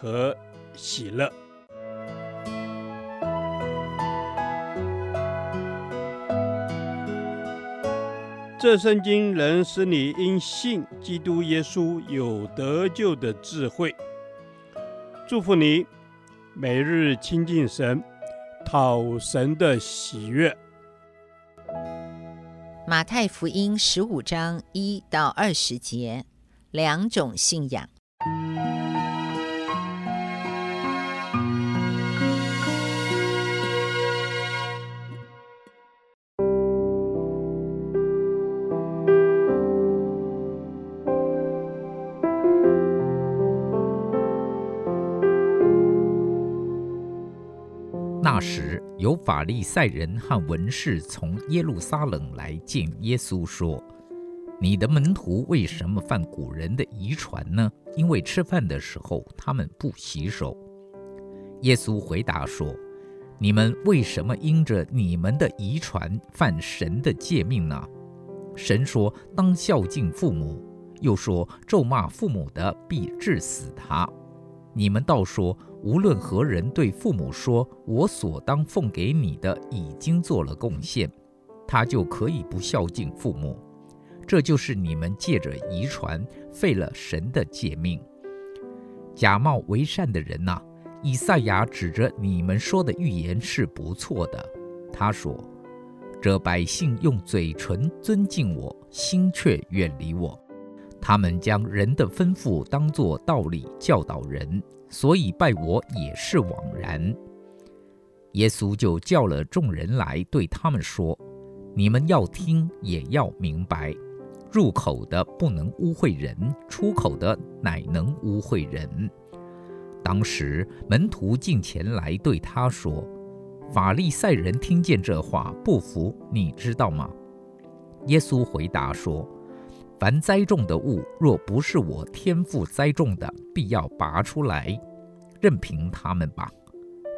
和喜乐。这圣经能使你因信基督耶稣有得救的智慧。祝福你，每日亲近神，讨神的喜悦。马太福音十五章一到二十节，两种信仰。那时，有法利赛人和文士从耶路撒冷来见耶稣，说：“你的门徒为什么犯古人的遗传呢？因为吃饭的时候他们不洗手。”耶稣回答说：“你们为什么因着你们的遗传犯神的诫命呢？神说当孝敬父母，又说咒骂父母的必治死他。你们倒说。”无论何人对父母说：“我所当奉给你的已经做了贡献”，他就可以不孝敬父母。这就是你们借着遗传废了神的诫命。假冒为善的人呐，以赛亚指着你们说的预言是不错的。他说：“这百姓用嘴唇尊敬我，心却远离我。他们将人的吩咐当作道理教导人。”所以拜我也是枉然。耶稣就叫了众人来，对他们说：“你们要听，也要明白。入口的不能污秽人，出口的乃能污秽人。”当时门徒进前来对他说：“法利赛人听见这话不服，你知道吗？”耶稣回答说。凡栽种的物，若不是我天父栽种的，必要拔出来，任凭他们吧。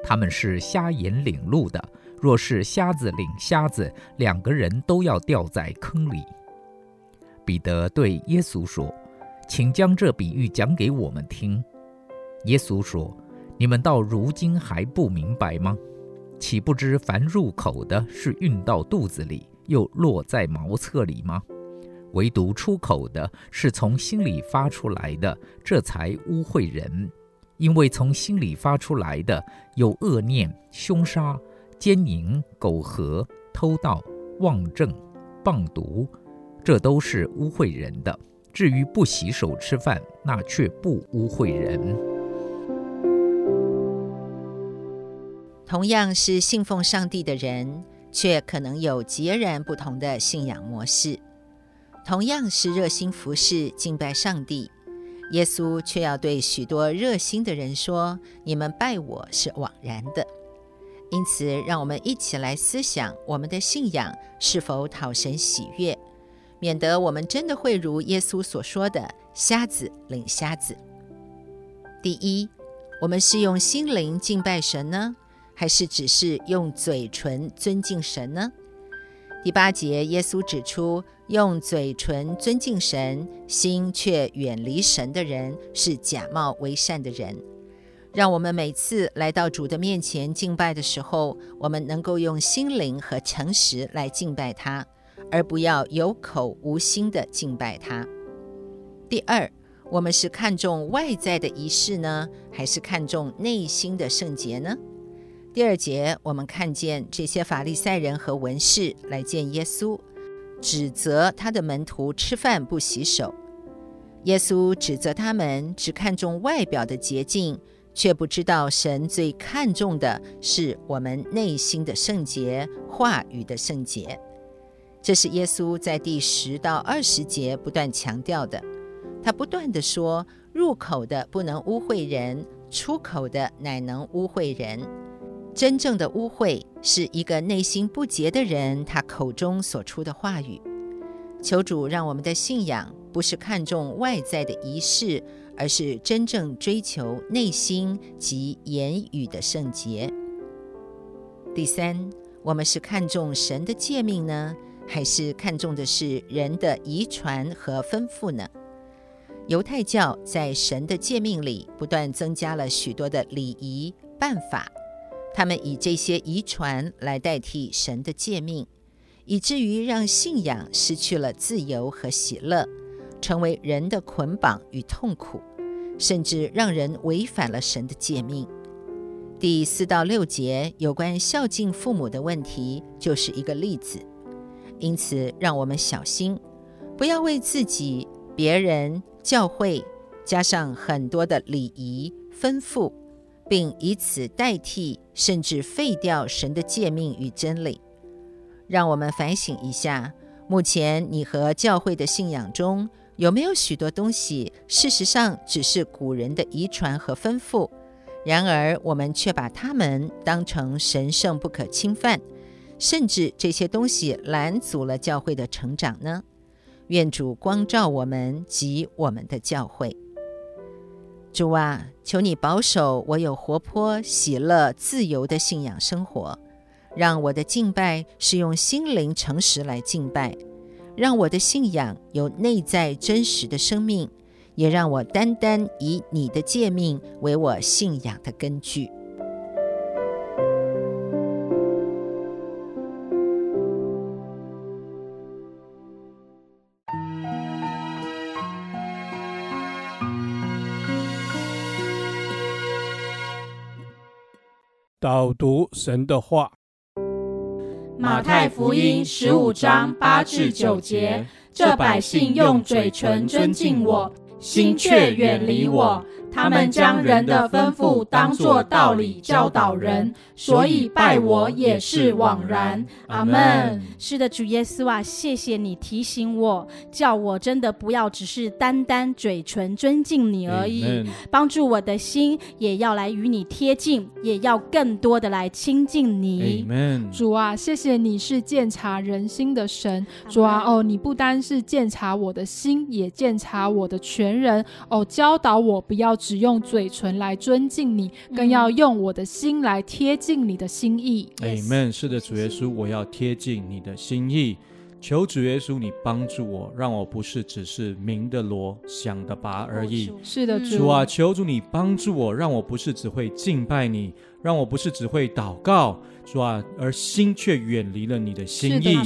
他们是瞎眼领路的，若是瞎子领瞎子，两个人都要掉在坑里。彼得对耶稣说：“请将这比喻讲给我们听。”耶稣说：“你们到如今还不明白吗？岂不知凡入口的是运到肚子里，又落在茅厕里吗？”唯独出口的是从心里发出来的，这才污秽人。因为从心里发出来的有恶念、凶杀、奸淫、苟合、偷盗、妄证、谤讟，这都是污秽人的。至于不洗手吃饭，那却不污秽人。同样是信奉上帝的人，却可能有截然不同的信仰模式。同样是热心服侍、敬拜上帝，耶稣却要对许多热心的人说：“你们拜我是枉然的。”因此，让我们一起来思想我们的信仰是否讨神喜悦，免得我们真的会如耶稣所说的“瞎子领瞎子”。第一，我们是用心灵敬拜神呢，还是只是用嘴唇尊敬神呢？第八节，耶稣指出，用嘴唇尊敬神，心却远离神的人，是假冒为善的人。让我们每次来到主的面前敬拜的时候，我们能够用心灵和诚实来敬拜他，而不要有口无心的敬拜他。第二，我们是看重外在的仪式呢，还是看重内心的圣洁呢？第二节，我们看见这些法利赛人和文士来见耶稣，指责他的门徒吃饭不洗手。耶稣指责他们只看重外表的洁净，却不知道神最看重的是我们内心的圣洁、话语的圣洁。这是耶稣在第十到二十节不断强调的。他不断地说：入口的不能污秽人。出口的乃能污秽人。真正的污秽是一个内心不洁的人，他口中所出的话语。求主让我们的信仰不是看重外在的仪式，而是真正追求内心及言语的圣洁。第三，我们是看重神的诫命呢，还是看重的是人的遗传和吩咐呢？犹太教在神的诫命里不断增加了许多的礼仪办法，他们以这些遗传来代替神的诫命，以至于让信仰失去了自由和喜乐，成为人的捆绑与痛苦，甚至让人违反了神的诫命。第四到六节有关孝敬父母的问题，就是一个例子。因此，让我们小心，不要为自己、别人、教会加上很多的礼仪吩咐，并以此代替甚至废掉神的诫命与真理。让我们反省一下，目前你和教会的信仰中，有没有许多东西，事实上只是古人的遗传和吩咐？然而，我们却把它们当成神圣不可侵犯，甚至这些东西拦阻了教会的成长呢？愿主光照我们及我们的教会。主啊，求你保守我有活泼、喜乐、自由的信仰生活，让我的敬拜是用心灵诚实来敬拜，让我的信仰有内在真实的生命。也让我单单以你的诫命为我信仰的根据。导读神的话，马太福音十五章八至九节：这百姓用嘴唇尊敬我。心却远离我。他们将人的吩咐当作道理教导人，所以拜我也是枉然。阿门。是的，主耶稣啊，谢谢你提醒我，叫我真的不要只是单单嘴唇尊敬你而已帮助我的心也要来与你贴近，也要更多的来亲近你。主啊，谢谢你是鉴察人心的神。主啊，哦，你不单是鉴察我的心，也鉴察我的全人。哦，教导我不要。只用嘴唇来尊敬你，更要用我的心来贴近你的心意。阿门。是的，主耶稣，我要贴近你的心意。求主耶稣，你帮助我，让我不是只是鸣的锣，响的拔而已。是的，主啊，求主你帮助我，让我不是只会敬拜你，让我不是只会祷告。主啊，而心却远离了你的心意。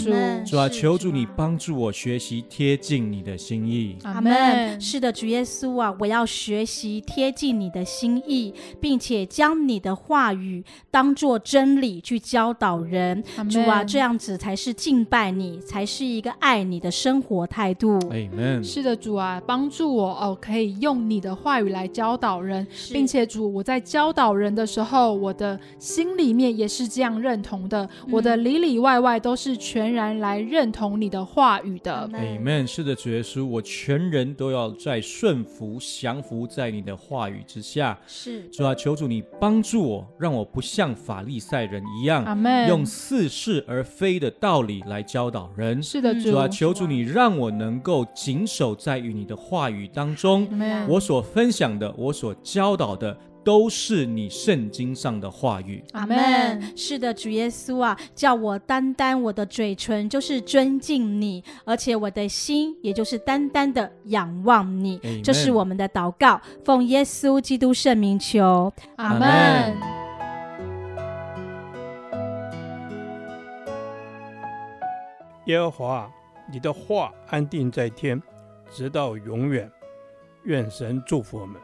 主啊，求主你帮助我学习贴近你的心意。阿门。是的，主耶稣啊，我要学习贴近你的心意，并且将你的话语当作真理去教导人。主啊，这样子才是敬拜你，才是一个爱你的生活态度。阿门。是的，主啊，帮助我哦，可以用你的话语来教导人，并且主，我在教导人的时候，我的心里面也是这样。认同的，我的里里外外都是全然来认同你的话语的。Amen。是的，主耶稣，我全人都要在顺服、降服在你的话语之下。是，主啊，求主你帮助我，让我不像法利赛人一样，用似是而非的道理来教导人。是的，主啊，求主你让我能够谨守在与你的话语当中。我所分享的，我所教导的。都是你圣经上的话语，阿门。是的，主耶稣啊，叫我单单我的嘴唇就是尊敬你，而且我的心也就是单单的仰望你。这是我们的祷告，奉耶稣基督圣名求，阿门。耶和华，你的话安定在天，直到永远。愿神祝福我们。